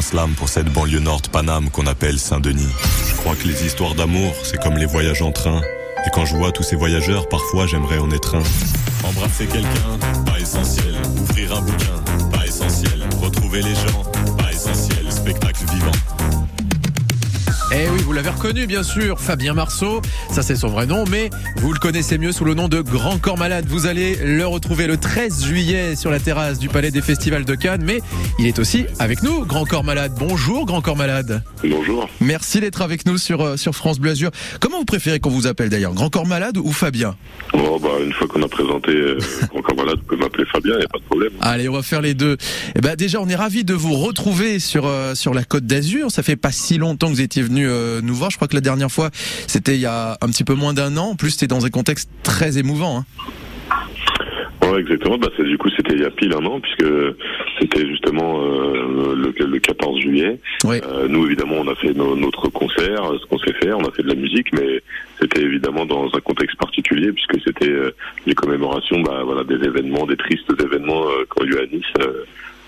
slam pour cette banlieue nord Paname qu'on appelle Saint-Denis. Je crois que les histoires d'amour, c'est comme les voyages en train. Et quand je vois tous ces voyageurs, parfois j'aimerais en être un. Embrasser quelqu'un, pas essentiel. Ouvrir un bouquin, pas essentiel. Retrouver les gens, pas essentiel. Spectacle vivant. Eh oui, vous l'avez reconnu bien sûr, Fabien Marceau, ça c'est son vrai nom, mais vous le connaissez mieux sous le nom de Grand Corps Malade. Vous allez le retrouver le 13 juillet sur la terrasse du Palais des Festivals de Cannes, mais il est aussi avec nous, Grand Corps Malade. Bonjour Grand Corps Malade. Bonjour. Merci d'être avec nous sur, euh, sur France Bleu Azur. Comment vous préférez qu'on vous appelle d'ailleurs Grand Corps Malade ou Fabien Oh, bah, une fois qu'on a présenté euh, Grand Corps Malade, vous pouvez m'appeler Fabien, il n'y a pas de problème. Allez, on va faire les deux. Eh ben, déjà, on est ravis de vous retrouver sur, euh, sur la Côte d'Azur. Ça fait pas si longtemps que vous étiez venu euh, nous voir. Je crois que la dernière fois, c'était il y a un petit peu moins d'un an. En plus, c'était dans un contexte très émouvant. Hein. Ouais, exactement. Bah, du coup, c'était il y a pile un an, puisque c'était justement euh, le, le 14 juillet. Oui. Euh, nous, évidemment, on a fait no- notre concert, ce qu'on sait faire, on a fait de la musique, mais c'était évidemment dans un contexte particulier, puisque c'était euh, les commémorations bah, voilà, des événements, des tristes événements qui ont eu à Nice,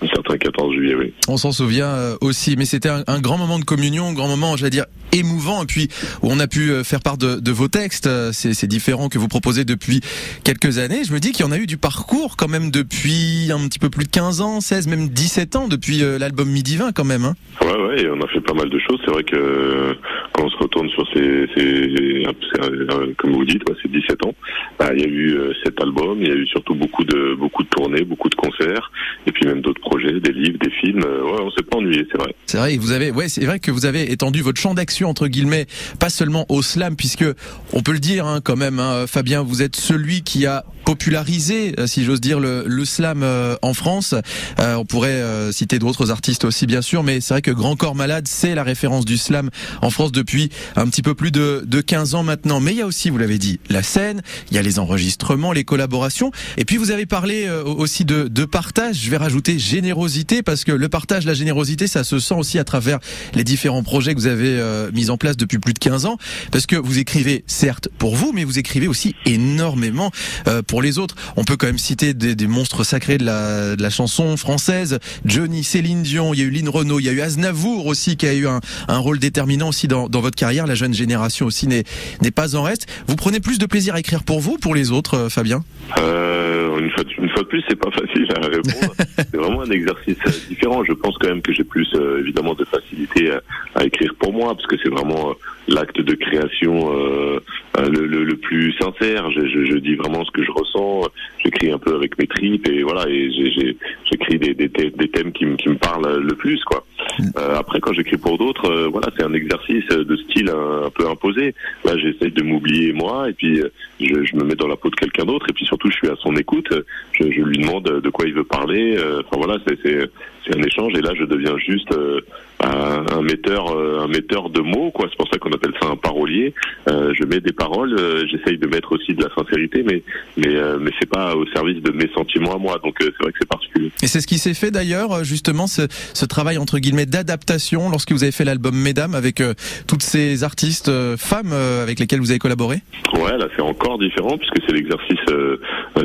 euh, un certain 14 juillet, oui. On s'en souvient euh, aussi, mais c'était un, un grand moment de communion, un grand moment, j'allais dire, émouvant, et puis où on a pu euh, faire part de, de vos textes, euh, ces, ces différents que vous proposez depuis quelques années. Je me dis qu'il y en a eu du parcours quand même depuis un petit peu plus de 15 ans, 16, même 17 ans, depuis l'album Midi 20 quand même. Hein. Ouais, ouais, on a fait pas mal de choses. C'est vrai que quand on se retourne sur ces, ces c'est, comme vous dites, ouais, c'est 17 ans. bah, Il y a eu cet album, il y a eu surtout beaucoup de beaucoup de tournées, beaucoup de concerts, et puis même d'autres des livres, des films. Euh, ouais, on s'est pas ennuyé, c'est vrai. C'est vrai, vous avez, ouais, c'est vrai que vous avez étendu votre champ d'action entre guillemets, pas seulement au slam, puisque on peut le dire hein, quand même, hein, Fabien, vous êtes celui qui a popularisé, euh, si j'ose dire, le, slam euh, en France. On pourrait citer d'autres artistes aussi, bien sûr, mais c'est vrai que Grand Corps Malade, c'est la référence du slam en France depuis un petit peu plus de, de 15 ans maintenant. Mais il y a aussi, vous l'avez dit, la scène, il y a les enregistrements, les collaborations, et puis vous avez parlé aussi de, de partage. Je vais rajouter générosité parce que le partage, la générosité, ça se sent aussi à travers les différents projets que vous avez euh, mis en place depuis plus de 15 ans. Parce que vous écrivez certes pour vous, mais vous écrivez aussi énormément euh, pour les autres. On peut quand même citer des, des monstres sacrés de la, de la chanson française. Johnny, Céline Dion, il y a eu Lynn Renault, il y a eu Aznavour aussi qui a eu un, un rôle déterminant aussi dans, dans votre carrière. La jeune génération aussi n'est pas en reste. Vous prenez plus de plaisir à écrire pour vous, ou pour les autres, euh, Fabien? Euh, une fois, de- une fois de plus, c'est pas facile à répondre. c'est vraiment un exercice euh, différent. Je pense quand même que j'ai plus euh, évidemment de facilité à, à écrire pour moi, parce que c'est vraiment euh, l'acte de création euh, euh, le, le, le plus sincère. Je, je, je dis vraiment ce que je ressens. J'écris un peu avec mes tripes et voilà. Et j'écris des, des, des thèmes qui, me- qui me parlent le plus, quoi. Euh, après, quand j'écris pour d'autres, euh, voilà, c'est un exercice de style un, peu imposé. Là, j'essaie de m'oublier moi, et puis euh, je, je me mets dans la peau de quelqu'un d'autre, et puis surtout, je suis à son écoute. Je, je lui demande de quoi il veut parler. Euh, Enfin voilà, c'est un échange, et là, je deviens juste euh, un, un metteur, euh, un metteur de mots, quoi. C'est pour ça qu'on appelle ça un parolier. Euh, je mets des paroles, euh, j'essaye de mettre aussi de la sincérité, mais mais euh, mais c'est pas au service de mes sentiments à moi. Donc c'est vrai que c'est particulier. Et c'est ce qui s'est fait d'ailleurs, justement, ce, ce travail entre guillemets d'adaptation lorsque vous avez fait l'album Mesdames avec toutes ces artistes femmes avec lesquelles vous avez collaboré? Ouais, là c'est encore différent puisque c'est l'exercice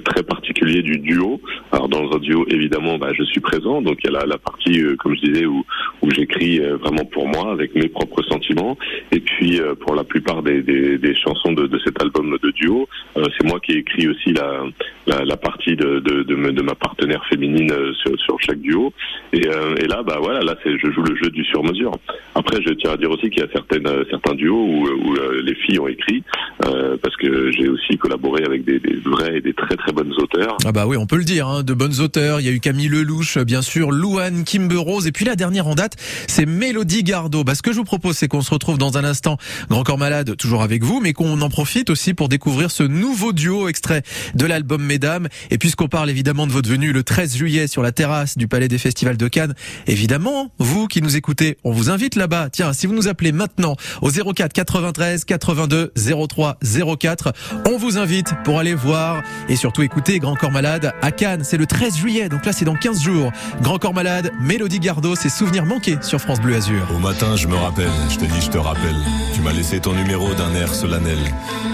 très particulier du duo. Alors dans un duo, évidemment, bah, je suis présent, donc il y a la, la partie, comme je disais, où, où j'écris euh, vraiment pour moi, avec mes propres sentiments. Et puis euh, pour la plupart des, chansons de, cet album de duo, euh, c'est moi qui ai écrit aussi la, partie de, de, ma partenaire féminine sur, chaque duo. Et, là, bah voilà, là je joue le jeu du sur-mesure. Après, je tiens à dire aussi qu'il y a certaines, certains duos où, les filles ont écrit, parce que j'ai aussi collaboré avec des, des vrais et des très très bonnes auteurs. Ah bah oui, on peut le dire, hein, de bonnes auteurs. Il y a eu Camille Lelouch, bien sûr, Louane, Kimber Rose, et puis la dernière en date, c'est Mélodie Gardot. Bah, ce que je vous propose, c'est qu'on se retrouve dans un instant, Grand Corps Malade, toujours avec vous, mais qu'on en profite aussi pour découvrir ce nouveau duo extrait de l'album Mesdames. Et puisqu'on parle évidemment de votre venue le 13 juillet sur la terrasse du Palais des Festivals de Cannes, évidemment, vous qui nous écoutez, on vous invite là-bas. Tiens, si vous nous appelez maintenant au 04 93 82 03 04, on vous invite pour aller voir et surtout écouter Grand Corps Malade à Cannes. C'est le 13 juillet, donc là c'est dans 15 jours. Grand Corps Malade, Mélodie Gardot, ses souvenirs manqués sur France Bleu Azur. Au matin, je me rappelle, je te dis, je te rappelle. Tu m'as laissé ton numéro d'un air solennel.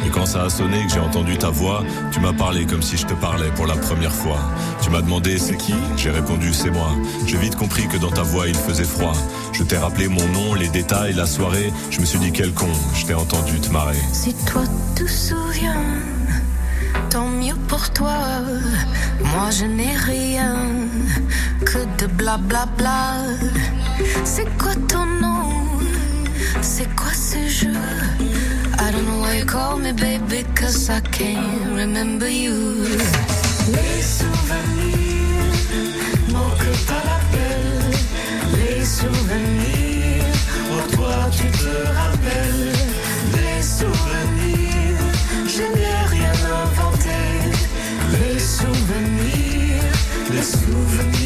Et quand ça a sonné, que j'ai entendu ta voix, tu m'as parlé comme si je te parlais pour la première fois. Tu m'as demandé c'est qui? J'ai répondu c'est moi. J'ai vite compris que dans ta voix il faisait froid. Je t'ai rappelé mon nom, les détails, la soirée. Je me suis dit quel con, je t'ai entendu te marrer. Si toi te souviens, tant mieux pour toi. Moi je n'ai rien que de blablabla. Bla bla. C'est quoi ton nom? C'est quoi ce jeu? I don't know why you call me baby, cause I can't remember you. Les souvenirs, mon que t'as l'appel. Les souvenirs, oh toi tu te rappelles. Les souvenirs, je n'ai rien inventé. Les souvenirs, les souvenirs.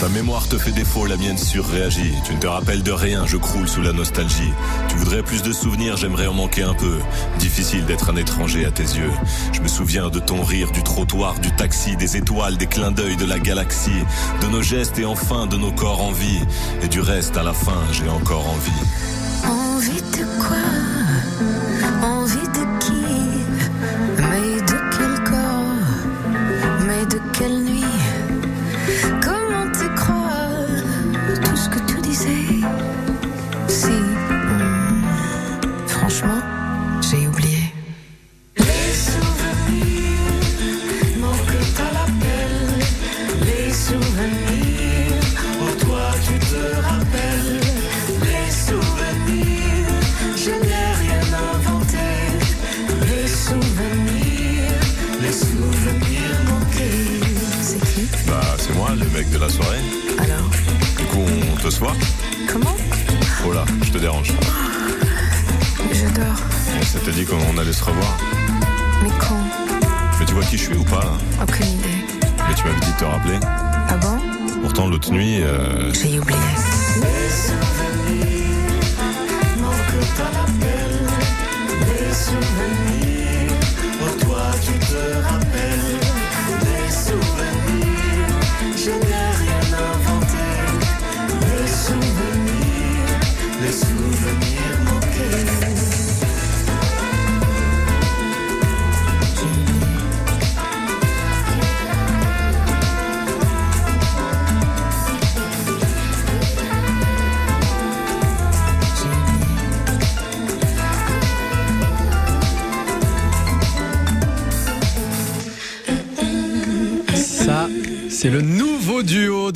Ta mémoire te fait défaut, la mienne surréagit. Tu ne te rappelles de rien, je croule sous la nostalgie. Tu voudrais plus de souvenirs, j'aimerais en manquer un peu. Difficile d'être un étranger à tes yeux. Je me souviens de ton rire, du trottoir, du taxi, des étoiles, des clins d'œil de la galaxie, de nos gestes et enfin de nos corps en vie. Et du reste, à la fin, j'ai encore envie. Envie de quoi? Souvenirs Oh toi tu te rappelles Les souvenirs. Je n'ai rien inventé. Les souvenirs Les souvenirs manqués. C'est qui? Bah, c'est moi, le mec de la soirée. Alors? Du coup, on te soit. Comment? Oh là, je te dérange. Je dors On s'était dit qu'on allait se revoir. Mais quand? Mais tu vois qui je suis ou pas? Aucune idée. Mais tu m'avais dit de te rappeler. Ah bon Pourtant, l'autre nuit, euh, J'ai oublié souvenirs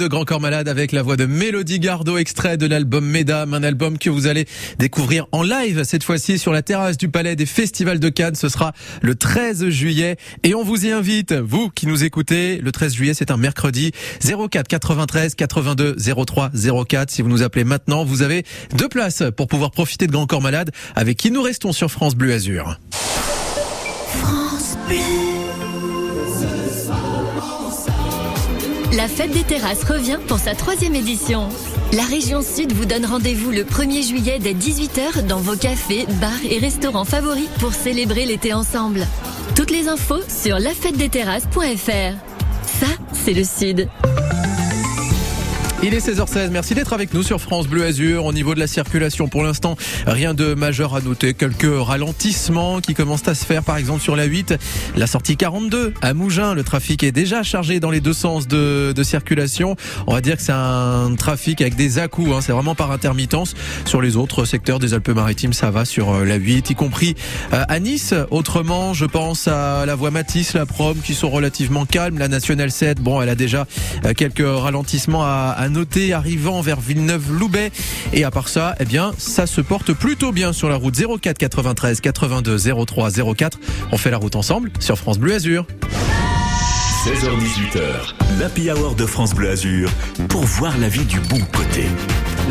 Grand Corps Malade avec la voix de Mélodie Gardot, extrait de l'album Mesdames, un album que vous allez découvrir en live cette fois-ci sur la terrasse du Palais des Festivals de Cannes. Ce sera le 13 juillet et on vous y invite, vous qui nous écoutez. Le 13 juillet, c'est un mercredi 04 93 82 03 04. Si vous nous appelez maintenant, vous avez deux places pour pouvoir profiter de Grand Corps Malade avec qui nous restons sur France Bleu Azur. France Bleu La fête des terrasses revient pour sa troisième édition. La région Sud vous donne rendez-vous le 1er juillet dès 18h dans vos cafés, bars et restaurants favoris pour célébrer l'été ensemble. Toutes les infos sur lafêtedesteterrasses.fr. Ça, c'est le Sud. Il est 16h16, merci d'être avec nous sur France Bleu Azur. Au niveau de la circulation, pour l'instant, rien de majeur à noter. Quelques ralentissements qui commencent à se faire, par exemple sur la 8, la sortie 42 à Mougins. Le trafic est déjà chargé dans les deux sens de, de circulation. On va dire que c'est un trafic avec des à-coups, hein. c'est vraiment par intermittence. Sur les autres secteurs des Alpes-Maritimes, ça va sur euh, la 8, y compris euh, à Nice. Autrement, je pense à la voie Matisse, la Prom, qui sont relativement calmes. La Nationale 7, bon, elle a déjà euh, quelques ralentissements à, à noter arrivant vers Villeneuve-Loubet. Et à part ça, eh bien, ça se porte plutôt bien sur la route 04 93 82 03 04. On fait la route ensemble sur France Bleu Azur. 16h18h, l'Happy Hour de France Bleu Azur pour voir la vie du bon côté.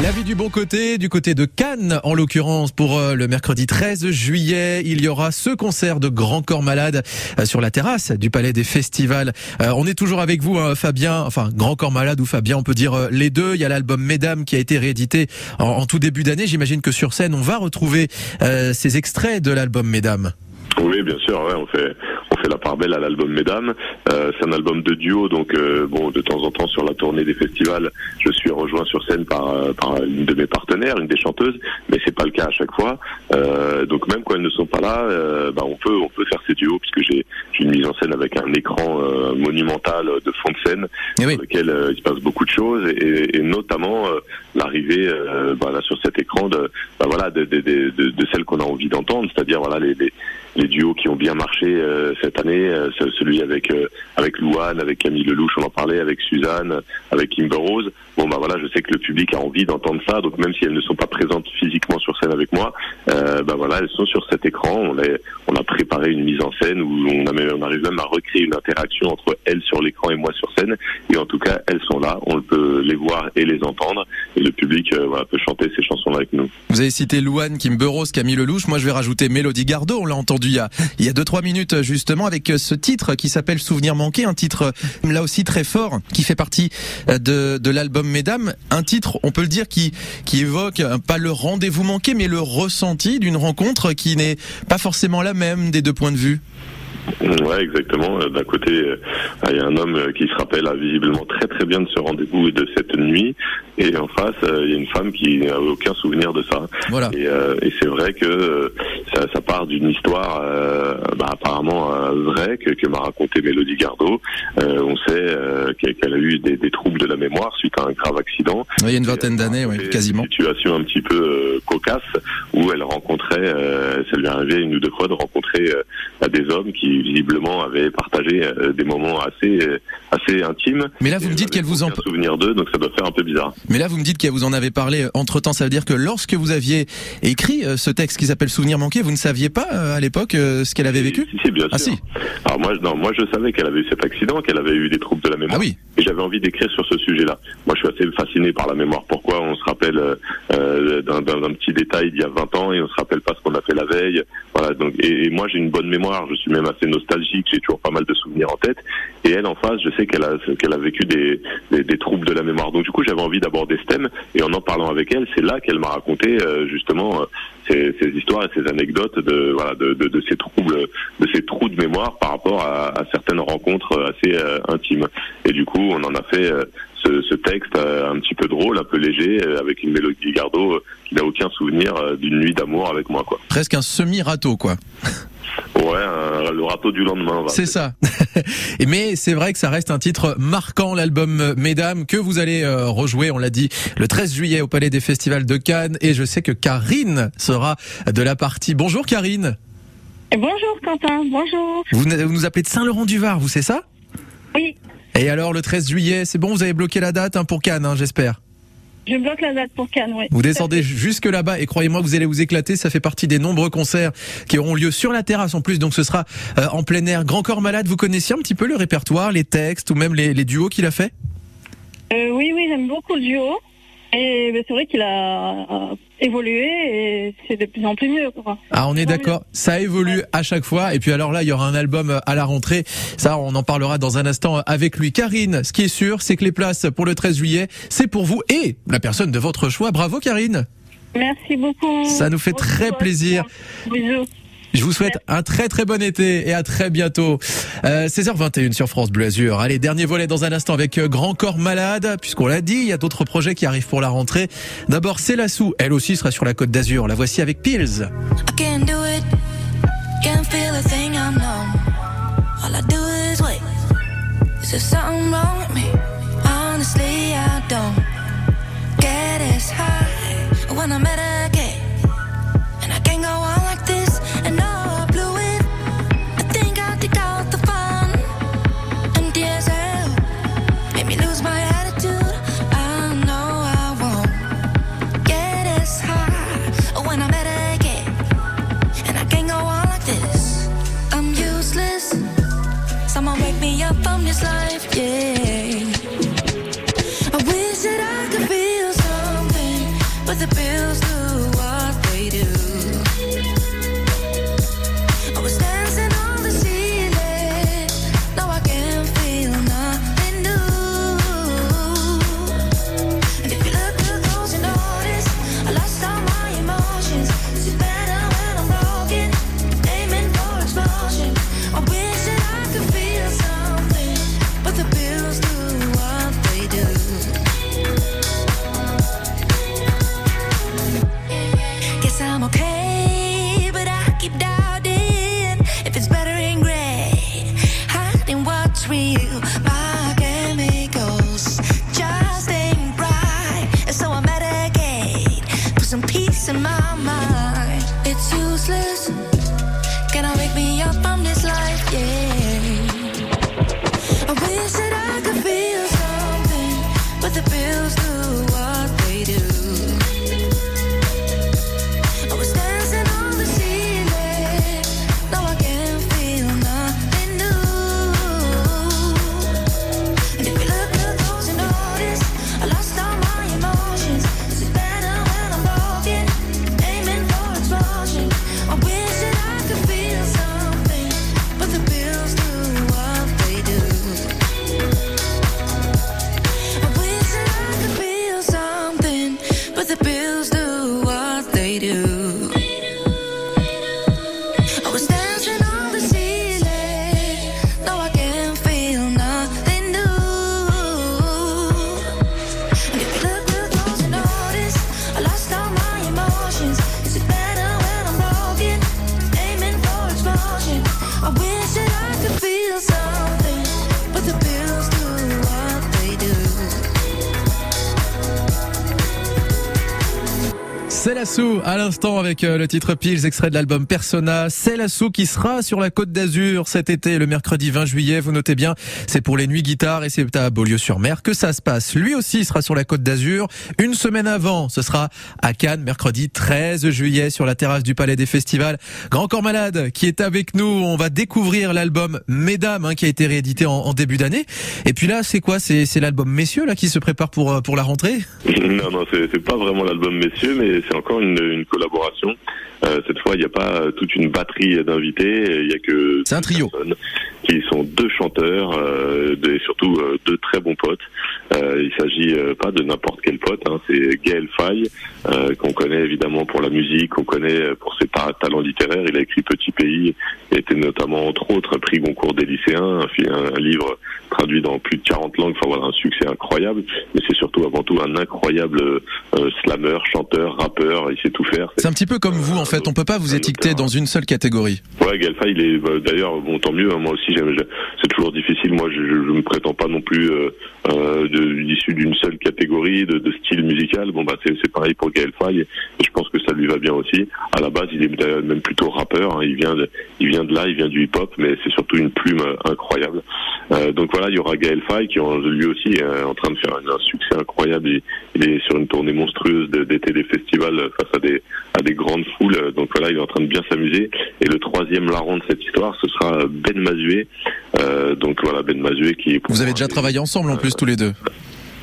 La vie du bon côté, du côté de Cannes en l'occurrence pour euh, le mercredi 13 juillet, il y aura ce concert de Grand Corps Malade euh, sur la terrasse du Palais des Festivals. Euh, on est toujours avec vous hein, Fabien, enfin Grand Corps Malade ou Fabien, on peut dire les deux. Il y a l'album Mesdames qui a été réédité en, tout début d'année. J'imagine que sur scène on va retrouver ces extraits de l'album Mesdames. Oui, bien sûr, on fait on fait la part belle à l'album Mesdames. Euh, c'est un album de duo, donc euh, bon, de temps en temps sur la tournée des festivals, je suis rejoint sur scène par euh, par une de mes partenaires, une des chanteuses, mais c'est pas le cas à chaque fois. Euh, donc même quand elles ne sont pas là, euh, bah, on peut on peut faire ces duos puisque j'ai une mise en scène avec un écran euh, monumental de fond de scène Eh oui. sur lequel il se passe beaucoup de choses et, et notamment euh, l'arrivée euh, bah, sur cet écran de bah, voilà de, de, de, de celles qu'on a envie d'entendre, c'est-à-dire voilà les, les, les duos qui ont bien marché euh, cette année, euh, celui avec euh, avec Louane, avec Camille Lelouch, on en parlait, avec Suzanne, avec Kimber Rose. Bon bah voilà, je sais que le public a envie d'entendre ça, donc même si elles ne sont pas présentes physiquement sur scène avec moi, bah voilà, elles sont sur cet écran. On est, on a préparé une mise en scène où on, a, on arrive même à recréer une interaction entre elles sur l'écran et moi sur scène. Et en tout cas, elles sont là, on peut les voir et les entendre, le public voilà, peut chanter ces chansons-là avec nous. Vous avez cité Louane, Kimber Rose, Camille Lelouch. Moi, je vais rajouter Mélodie Gardot. On l'a entendu il y a il y a deux trois minutes justement avec ce titre qui s'appelle Souvenir manqué, un titre là aussi très fort qui fait partie de, l'album Mesdames, un titre on peut le dire qui évoque pas le rendez-vous manqué mais le ressenti d'une rencontre qui n'est pas forcément la même des deux points de vue. Ouais, exactement. D'un côté, euh, il y a un homme euh, qui se rappelle visiblement très très bien de ce rendez-vous et de cette nuit, et en face, euh, il y a une femme qui n'a aucun souvenir de ça. Voilà. Et, et c'est vrai que ça, ça part d'une histoire bah, apparemment vraie que, que m'a raconté Mélodie Gardot. on sait qu'elle a eu des, des, troubles de la mémoire suite à un grave accident. il y a une vingtaine d'années, oui, quasiment. Une situation un petit peu cocasse où elle rencontrait, ça lui arrivait une ou deux fois de rencontrer des hommes qui visiblement avait partagé euh, des moments assez euh, assez intimes. Mais là, vous me dites qu'elle vous en souvenir d'eux, donc ça doit faire un peu bizarre. Mais là, vous me dites qu'elle vous en avait parlé entre temps. Ça veut dire que lorsque vous aviez écrit euh, ce texte qui s'appelle Souvenir manqué, vous ne saviez pas à l'époque ce qu'elle avait vécu? Si, si, bien ah, sûr. Alors moi, non, moi je savais qu'elle avait eu cet accident, qu'elle avait eu des troubles de la mémoire. Ah oui. J'avais envie d'écrire sur ce sujet-là. Moi, je suis assez fasciné par la mémoire. Pourquoi on se rappelle euh, d'un petit détail d'il y a 20 ans et on se rappelle pas ce qu'on a fait la veille? Voilà. Donc, et, et moi, j'ai une bonne mémoire. Je suis même assez nostalgique, j'ai toujours pas mal de souvenirs en tête. Et elle, en face, je sais qu'elle a, qu'elle a vécu des, des, des, troubles de la mémoire. Donc du coup, j'avais envie d'aborder ce thème. Et en en parlant avec elle, c'est là qu'elle m'a raconté euh, justement euh, ces, ces, histoires et ces anecdotes de, voilà, de, de, de, ces troubles, de ces trous de mémoire par rapport à, à certaines rencontres assez euh, intimes. Et du coup, on en a fait ce, ce, texte un petit peu drôle, un peu léger, avec une mélodie Gardot qui n'a aucun souvenir d'une nuit d'amour avec moi. Quoi. Presque un semi-râteau, quoi. Ouais, le râteau du lendemain. C'est ça. Mais c'est vrai que ça reste un titre marquant, l'album Mesdames, que vous allez euh, rejouer, on l'a dit, le 13 juillet au Palais des Festivals de Cannes. Et je sais que Karine sera de la partie. Bonjour Karine. Bonjour Quentin, bonjour. Vous, nous appelez de Saint-Laurent-du-Var, vous c'est ça? Oui. Et alors le 13 juillet, c'est bon, vous avez bloqué la date hein, pour Cannes, hein, j'espère? Je bloque la date pour Cannes, oui. Vous descendez jusque là-bas et croyez-moi, vous allez vous éclater. Ça fait partie des nombreux concerts qui auront lieu sur la terrasse en plus. Donc ce sera euh, en plein air. Grand Corps Malade, vous connaissiez un petit peu le répertoire, les textes ou même les, les duos qu'il a fait? Euh, Oui, oui, j'aime beaucoup le duo. Et ben, c'est vrai qu'il a évolué et c'est de plus en plus mieux. Quoi. Ah, on est d'accord. Ça évolue à chaque fois. Et puis alors là, il y aura un album à la rentrée. Ça, on en parlera dans un instant avec lui. Karine, ce qui est sûr, c'est que les places pour le 13 juillet, c'est pour vous et la personne de votre choix. Bravo, Karine. Merci beaucoup. Ça nous fait très plaisir. Bisous. Je vous souhaite un très très bon été et à très bientôt. Euh, 16h21 sur France Bleu Azur. Allez, dernier volet dans un instant avec euh, Grand Corps Malade, puisqu'on l'a dit, il y a d'autres projets qui arrivent pour la rentrée. D'abord, c'est la Célassou, elle aussi sera sur la côte d'Azur. La voici avec Pills. yeah. I wish that I could feel something, but the feel something, but the bills do C'est l'assaut à l'instant avec euh, le titre Pills, extrait de l'album Persona. C'est l'assaut qui sera sur la Côte d'Azur cet été, le mercredi 20 juillet. Vous notez bien, c'est pour les nuits guitare et c'est à Beaulieu-sur-Mer que ça se passe. Lui aussi sera sur la Côte d'Azur. Une semaine avant, ce sera à Cannes, mercredi 13 juillet, sur la terrasse du Palais des Festivals. Grand Corps Malade qui est avec nous. On va découvrir l'album Mesdames hein, qui a été réédité en, en début d'année. Et puis là, c'est quoi? C'est l'album Messieurs là qui se prépare pour euh, pour la rentrée? Non, non, c'est pas vraiment l'album Messieurs, mais c'est encore une, une collaboration. Euh, cette fois, il n'y a pas toute une batterie d'invités, il y a que C'est un trio. Qui sont deux chanteurs euh, et surtout euh, deux très bons potes. Euh, il s'agit euh, pas de n'importe quel pote, hein, c'est Gaël Faye euh, qu'on connaît évidemment pour la musique, qu'on connaît pour ses ta- talents littéraires. Il a écrit Petit Pays, a été notamment entre autres prix Goncourt des lycéens, un, un livre traduit dans plus de 40 langues. Enfin voilà, un succès incroyable. Mais c'est surtout avant tout un incroyable euh, slammer, chanteur, rappeur. Il sait tout faire. C'est un petit peu comme vous en fait. On peut pas vous étiqueter dans une seule catégorie. Ouais, Galfa, il est bah, d'ailleurs bon, tant mieux. hein, moi aussi, c'est toujours difficile. Moi, je, je me prétends pas non plus euh, euh, issu d'une seule catégorie de, style musical. Bon, bah c'est c'est pareil pour Gaël Faye. Et je pense que ça lui va bien aussi. À la base, il est même plutôt rappeur. hein, il vient de, il vient de là, il vient du hip-hop, mais c'est surtout une plume euh, incroyable. Euh, donc voilà, il y aura Gaël Faye qui en- lui aussi est en train de faire un, succès incroyable. Il, il est sur une tournée monstrueuse d'été des festivals euh, face à des à des grandes foules. Euh, Donc voilà, il est en train de bien s'amuser. Et le troisième larron de cette histoire, ce sera Ben Mazué. Euh, donc voilà, Ben Mazué qui est Vous avez déjà travaillé ensemble en plus tous les deux.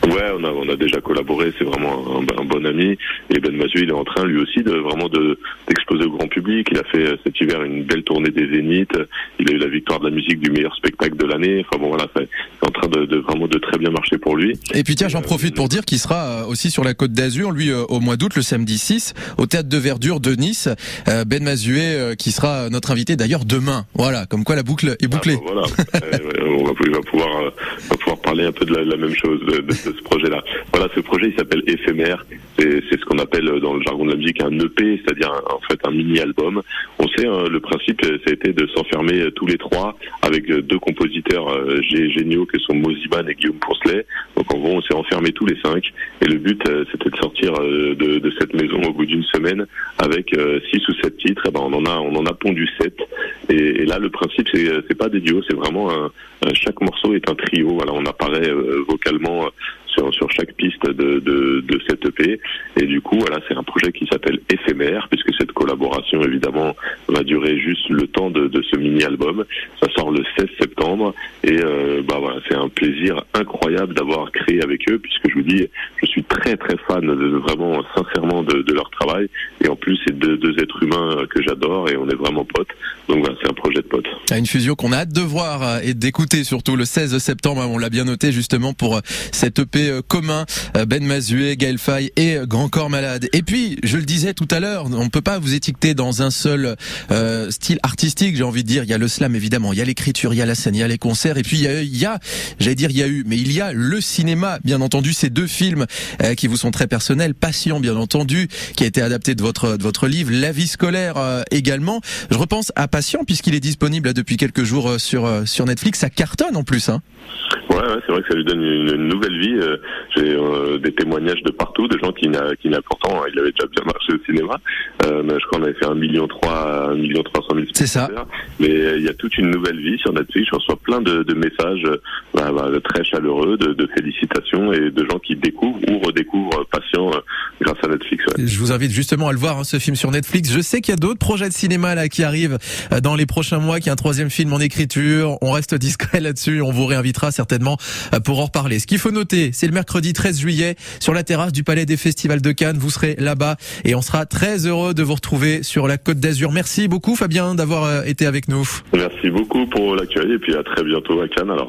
Ouais, on a, on a déjà collaboré, c'est vraiment un, un bon ami. Et Ben Mazu, il est en train lui aussi de vraiment de d'exploser au grand public. Il a fait euh, cet hiver une belle tournée des Zéniths. Il a eu la victoire de la musique du meilleur spectacle de l'année. Enfin bon voilà, c'est en train de, de vraiment de très bien marcher pour lui. Et puis tiens, j'en profite pour dire qu'il sera euh, aussi sur la Côte d'Azur, lui euh, au mois d'août, le samedi 6, au théâtre de Verdure de Nice. Euh, Ben Mazué, euh, qui sera notre invité d'ailleurs demain. Voilà, comme quoi la boucle est bouclée. Ah, bah, voilà, Euh, on va, pouvoir, euh, va pouvoir parler un peu de la, la même chose de, ce projet-là. Voilà, ce projet il s'appelle Éphémère. C'est ce qu'on appelle euh, dans le jargon de la musique un EP, c'est-à-dire en fait un mini-album. On sait, hein, le principe, euh, ça a été de s'enfermer euh, tous les trois avec deux compositeurs gé- géniaux que sont Moziman et Guillaume Poncelet. Donc en gros, on s'est enfermés tous les cinq. Et le but, c'était de sortir de, cette maison au bout d'une semaine avec six ou sept titres. Et ben, on en a, on en a pondu sept. Et, là, le principe, c'est, pas des duos, c'est vraiment un, chaque morceau est un trio. Voilà, on apparaît vocalement sur, chaque piste de, de, cette EP. Et du coup, voilà, c'est un projet qui s'appelle Éphémère, puisque cette collaboration, évidemment, va durer juste le temps de, ce mini-album. Ça sort le 16 septembre. Et euh, bah voilà, c'est un plaisir incroyable d'avoir créé avec eux, puisque je vous dis, je suis très très fan, de, vraiment sincèrement, de, leur travail. Et en plus, c'est deux, êtres humains que j'adore et on est vraiment potes. Donc voilà, c'est un projet de potes. À une fusion qu'on a hâte de voir euh, et d'écouter surtout le 16 septembre. On l'a bien noté justement pour euh, cet EP euh, commun. euh, Ben Mazué, Gaël Faye et Grand Corps Malade. Et puis, je le disais tout à l'heure, on ne peut pas vous étiqueter dans un seul euh, style artistique. J'ai envie de dire, il y a le slam évidemment, il y a l'écriture, il y a la scène, il y a les concerts. Et puis il y a, j'allais dire, il y a eu, mais il y a le cinéma, bien entendu. Ces deux films qui vous sont très personnels, Patient, bien entendu, qui a été adapté de votre livre, La vie scolaire également. Je repense à Patient puisqu'il est disponible depuis quelques jours sur Netflix. Ça cartonne en plus. Hein. Ouais, c'est vrai que ça lui donne une nouvelle vie. J'ai euh, des témoignages de partout, de gens qui n'a, qui n'a pourtant, il avait déjà bien marché au cinéma. Euh, mais je crois qu'on avait fait un million trois, un million trois cent mille. C'est ça. Mais euh, il y a toute une nouvelle vie sur Netflix. Je reçois plein de, de messages bah, bah, très chaleureux, de, de félicitations et de gens qui découvrent ou redécouvrent Patient euh, grâce à Netflix. Ouais. Je vous invite justement à le voir, hein, ce film sur Netflix. Je sais qu'il y a d'autres projets de cinéma là qui arrivent dans les prochains mois, qu'il y a un troisième film en écriture. On reste discret là-dessus. On vous réinvitera certainement pour en reparler. Ce qu'il faut noter, c'est le mercredi 13 juillet sur la terrasse du Palais des Festivals de Cannes. Vous serez là-bas et on sera très heureux de vous retrouver sur la Côte d'Azur. Merci beaucoup Fabien d'avoir euh, été avec nous. Merci beaucoup pour l'accueil et puis à très bientôt à Cannes alors.